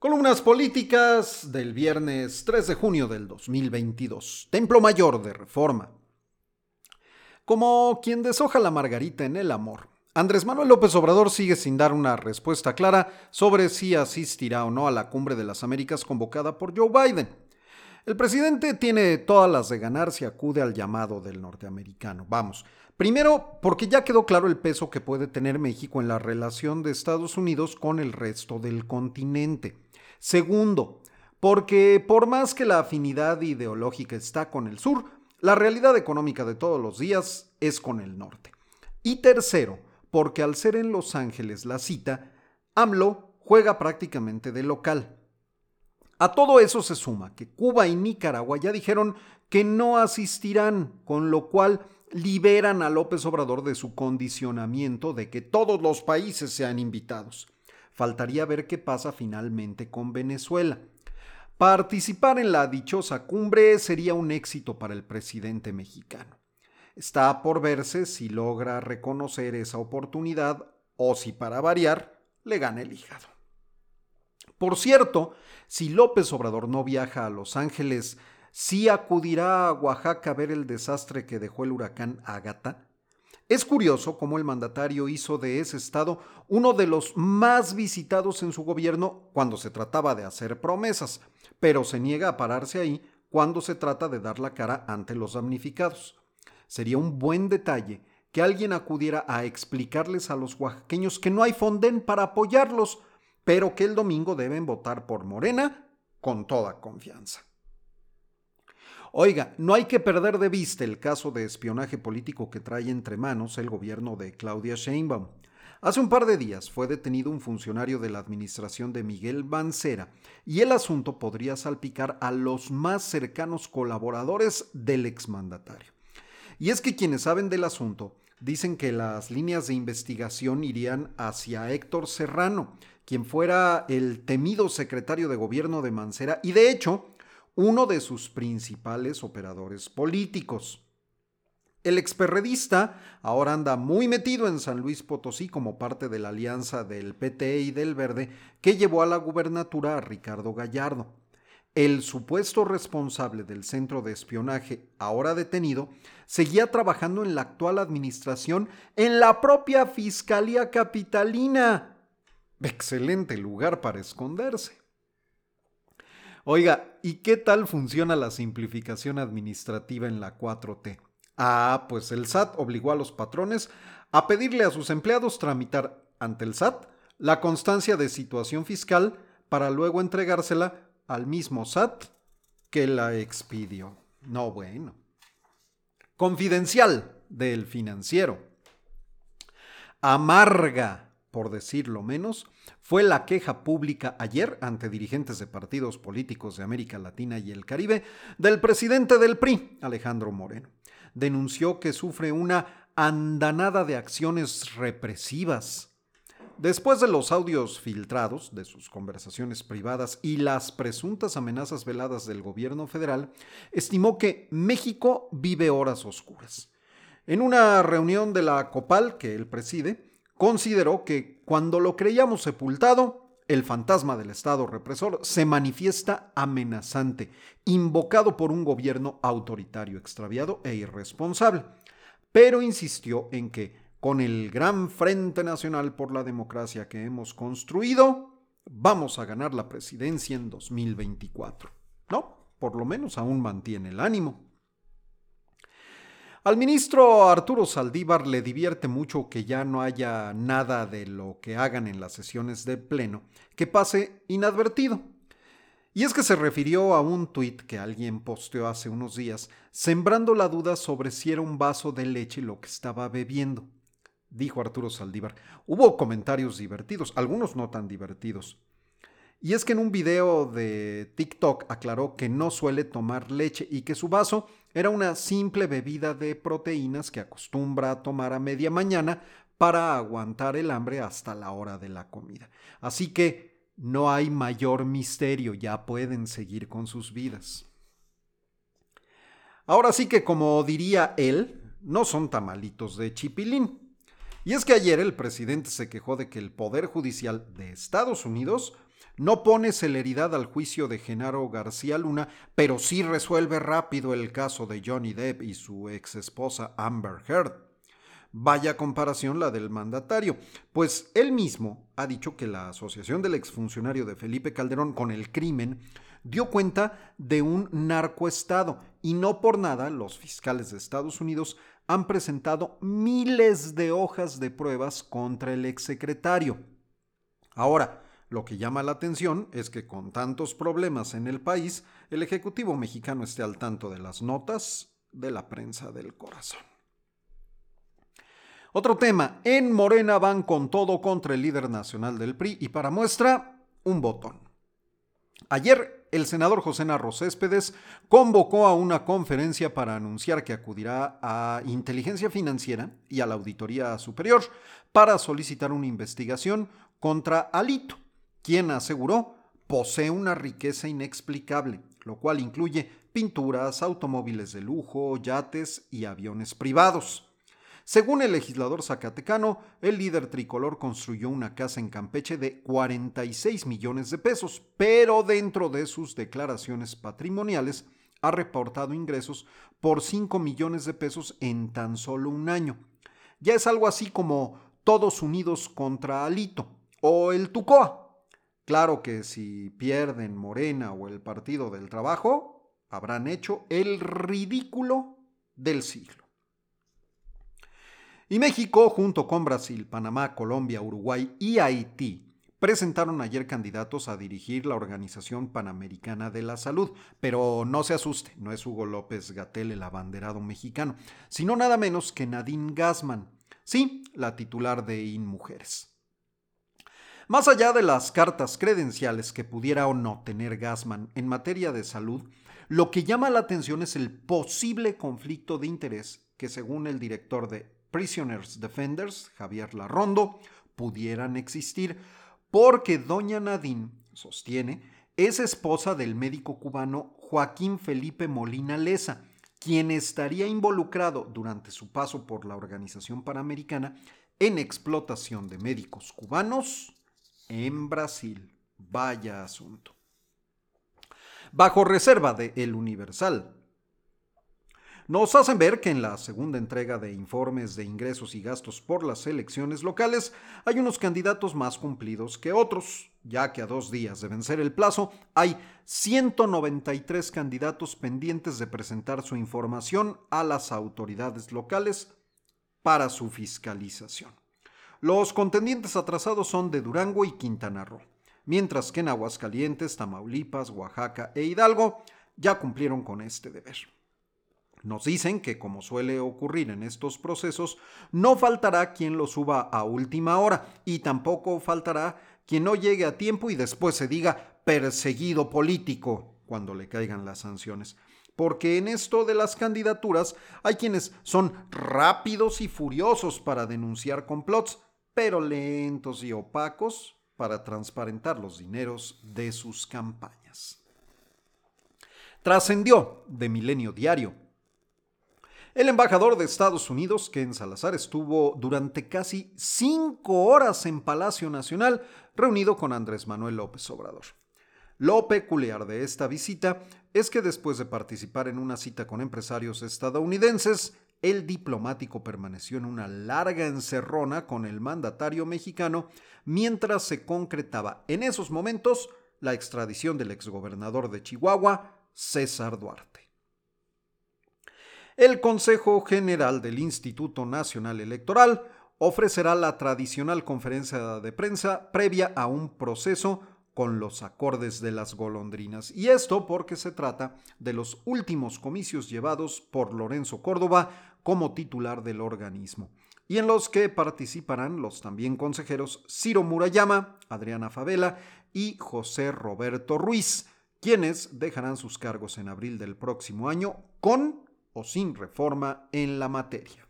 Columnas políticas del viernes 3 de junio del 2022. Templo Mayor de Reforma. Como quien deshoja la margarita en el amor, Andrés Manuel López Obrador sigue sin dar una respuesta clara sobre si asistirá o no a la cumbre de las Américas convocada por Joe Biden. El presidente tiene todas las de ganar si acude al llamado del norteamericano. Vamos, primero porque ya quedó claro el peso que puede tener México en la relación de Estados Unidos con el resto del continente. Segundo, porque por más que la afinidad ideológica está con el sur, la realidad económica de todos los días es con el norte. Y tercero, porque al ser en Los Ángeles la cita, AMLO juega prácticamente de local. A todo eso se suma que Cuba y Nicaragua ya dijeron que no asistirán, con lo cual liberan a López Obrador de su condicionamiento de que todos los países sean invitados. Faltaría ver qué pasa finalmente con Venezuela. Participar en la dichosa cumbre sería un éxito para el presidente mexicano. Está por verse si logra reconocer esa oportunidad o si para variar le gana el hígado. Por cierto, si López Obrador no viaja a Los Ángeles, ¿sí acudirá a Oaxaca a ver el desastre que dejó el huracán Ágata? Es curioso cómo el mandatario hizo de ese estado uno de los más visitados en su gobierno cuando se trataba de hacer promesas, pero se niega a pararse ahí cuando se trata de dar la cara ante los damnificados. Sería un buen detalle que alguien acudiera a explicarles a los oaxaqueños que no hay fonden para apoyarlos, pero que el domingo deben votar por Morena con toda confianza. Oiga, no hay que perder de vista el caso de espionaje político que trae entre manos el gobierno de Claudia Sheinbaum. Hace un par de días fue detenido un funcionario de la administración de Miguel Bancera y el asunto podría salpicar a los más cercanos colaboradores del exmandatario. Y es que quienes saben del asunto dicen que las líneas de investigación irían hacia Héctor Serrano, quien fuera el temido secretario de gobierno de Mancera y de hecho uno de sus principales operadores políticos. El experredista ahora anda muy metido en San Luis Potosí como parte de la alianza del PT y del Verde que llevó a la gubernatura a Ricardo Gallardo. El supuesto responsable del centro de espionaje, ahora detenido, seguía trabajando en la actual administración en la propia Fiscalía Capitalina. Excelente lugar para esconderse. Oiga, ¿y qué tal funciona la simplificación administrativa en la 4T? Ah, pues el SAT obligó a los patrones a pedirle a sus empleados tramitar ante el SAT la constancia de situación fiscal para luego entregársela al mismo SAT que la expidió. No, bueno. Confidencial del financiero. Amarga por decirlo menos, fue la queja pública ayer ante dirigentes de partidos políticos de América Latina y el Caribe del presidente del PRI, Alejandro Moreno. Denunció que sufre una andanada de acciones represivas. Después de los audios filtrados de sus conversaciones privadas y las presuntas amenazas veladas del gobierno federal, estimó que México vive horas oscuras. En una reunión de la COPAL que él preside, consideró que cuando lo creíamos sepultado, el fantasma del Estado represor se manifiesta amenazante, invocado por un gobierno autoritario, extraviado e irresponsable. Pero insistió en que, con el gran Frente Nacional por la Democracia que hemos construido, vamos a ganar la presidencia en 2024. No, por lo menos aún mantiene el ánimo. Al ministro Arturo Saldívar le divierte mucho que ya no haya nada de lo que hagan en las sesiones de pleno que pase inadvertido. Y es que se refirió a un tuit que alguien posteó hace unos días, sembrando la duda sobre si era un vaso de leche lo que estaba bebiendo. Dijo Arturo Saldívar. Hubo comentarios divertidos, algunos no tan divertidos. Y es que en un video de TikTok aclaró que no suele tomar leche y que su vaso era una simple bebida de proteínas que acostumbra a tomar a media mañana para aguantar el hambre hasta la hora de la comida. Así que no hay mayor misterio, ya pueden seguir con sus vidas. Ahora sí que como diría él, no son tamalitos de chipilín. Y es que ayer el presidente se quejó de que el Poder Judicial de Estados Unidos no pone celeridad al juicio de Genaro García Luna, pero sí resuelve rápido el caso de Johnny Depp y su ex esposa Amber Heard. Vaya comparación la del mandatario, pues él mismo ha dicho que la asociación del exfuncionario de Felipe Calderón con el crimen dio cuenta de un narcoestado y no por nada los fiscales de Estados Unidos han presentado miles de hojas de pruebas contra el exsecretario. Ahora, lo que llama la atención es que con tantos problemas en el país, el Ejecutivo mexicano esté al tanto de las notas de la prensa del corazón. Otro tema, en Morena van con todo contra el líder nacional del PRI y para muestra, un botón. Ayer, el senador José Narro Céspedes convocó a una conferencia para anunciar que acudirá a Inteligencia Financiera y a la Auditoría Superior para solicitar una investigación contra Alito, quien aseguró posee una riqueza inexplicable, lo cual incluye pinturas, automóviles de lujo, yates y aviones privados. Según el legislador zacatecano, el líder tricolor construyó una casa en Campeche de 46 millones de pesos, pero dentro de sus declaraciones patrimoniales ha reportado ingresos por 5 millones de pesos en tan solo un año. Ya es algo así como todos unidos contra Alito o el Tucoa, Claro que si pierden Morena o el Partido del Trabajo, habrán hecho el ridículo del siglo. Y México, junto con Brasil, Panamá, Colombia, Uruguay y Haití, presentaron ayer candidatos a dirigir la Organización Panamericana de la Salud. Pero no se asuste, no es Hugo López Gatel el abanderado mexicano, sino nada menos que Nadine Gassman, sí, la titular de InMujeres. Más allá de las cartas credenciales que pudiera o no tener Gassman en materia de salud, lo que llama la atención es el posible conflicto de interés que según el director de Prisoners Defenders, Javier Larrondo, pudieran existir, porque doña Nadine sostiene es esposa del médico cubano Joaquín Felipe Molina Leza, quien estaría involucrado durante su paso por la Organización Panamericana en explotación de médicos cubanos en Brasil. Vaya asunto. Bajo reserva de El Universal. Nos hacen ver que en la segunda entrega de informes de ingresos y gastos por las elecciones locales hay unos candidatos más cumplidos que otros, ya que a dos días de vencer el plazo hay 193 candidatos pendientes de presentar su información a las autoridades locales para su fiscalización. Los contendientes atrasados son de Durango y Quintana Roo, mientras que en Aguascalientes, Tamaulipas, Oaxaca e Hidalgo ya cumplieron con este deber. Nos dicen que, como suele ocurrir en estos procesos, no faltará quien lo suba a última hora y tampoco faltará quien no llegue a tiempo y después se diga perseguido político cuando le caigan las sanciones. Porque en esto de las candidaturas hay quienes son rápidos y furiosos para denunciar complots pero lentos y opacos para transparentar los dineros de sus campañas. Trascendió de Milenio Diario. El embajador de Estados Unidos, Ken Salazar, estuvo durante casi cinco horas en Palacio Nacional reunido con Andrés Manuel López Obrador. Lo peculiar de esta visita es que después de participar en una cita con empresarios estadounidenses, el diplomático permaneció en una larga encerrona con el mandatario mexicano mientras se concretaba en esos momentos la extradición del exgobernador de Chihuahua, César Duarte. El Consejo General del Instituto Nacional Electoral ofrecerá la tradicional conferencia de prensa previa a un proceso con los acordes de las golondrinas. Y esto porque se trata de los últimos comicios llevados por Lorenzo Córdoba como titular del organismo, y en los que participarán los también consejeros Ciro Murayama, Adriana Favela y José Roberto Ruiz, quienes dejarán sus cargos en abril del próximo año con o sin reforma en la materia.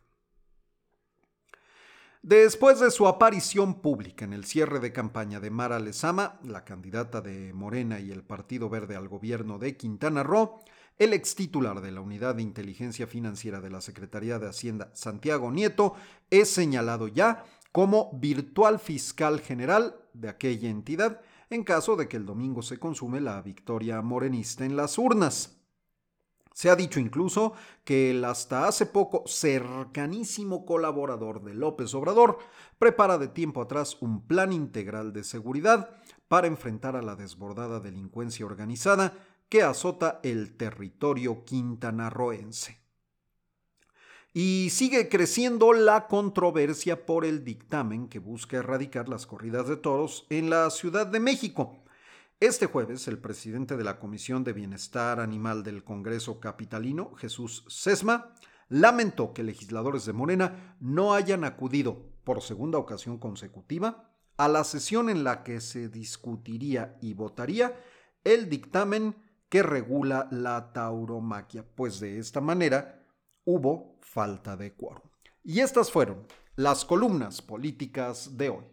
Después de su aparición pública en el cierre de campaña de Mara Lezama, la candidata de Morena y el Partido Verde al gobierno de Quintana Roo, el ex titular de la Unidad de Inteligencia Financiera de la Secretaría de Hacienda, Santiago Nieto, es señalado ya como virtual fiscal general de aquella entidad en caso de que el domingo se consume la victoria morenista en las urnas. Se ha dicho incluso que el hasta hace poco cercanísimo colaborador de López Obrador prepara de tiempo atrás un plan integral de seguridad para enfrentar a la desbordada delincuencia organizada que azota el territorio quintanarroense. Y sigue creciendo la controversia por el dictamen que busca erradicar las corridas de toros en la Ciudad de México este jueves, el presidente de la Comisión de Bienestar Animal del Congreso Capitalino, Jesús Sesma, lamentó que legisladores de Morena no hayan acudido por segunda ocasión consecutiva a la sesión en la que se discutiría y votaría el dictamen que regula la tauromaquia, pues de esta manera hubo falta de quórum. Y estas fueron las columnas políticas de hoy.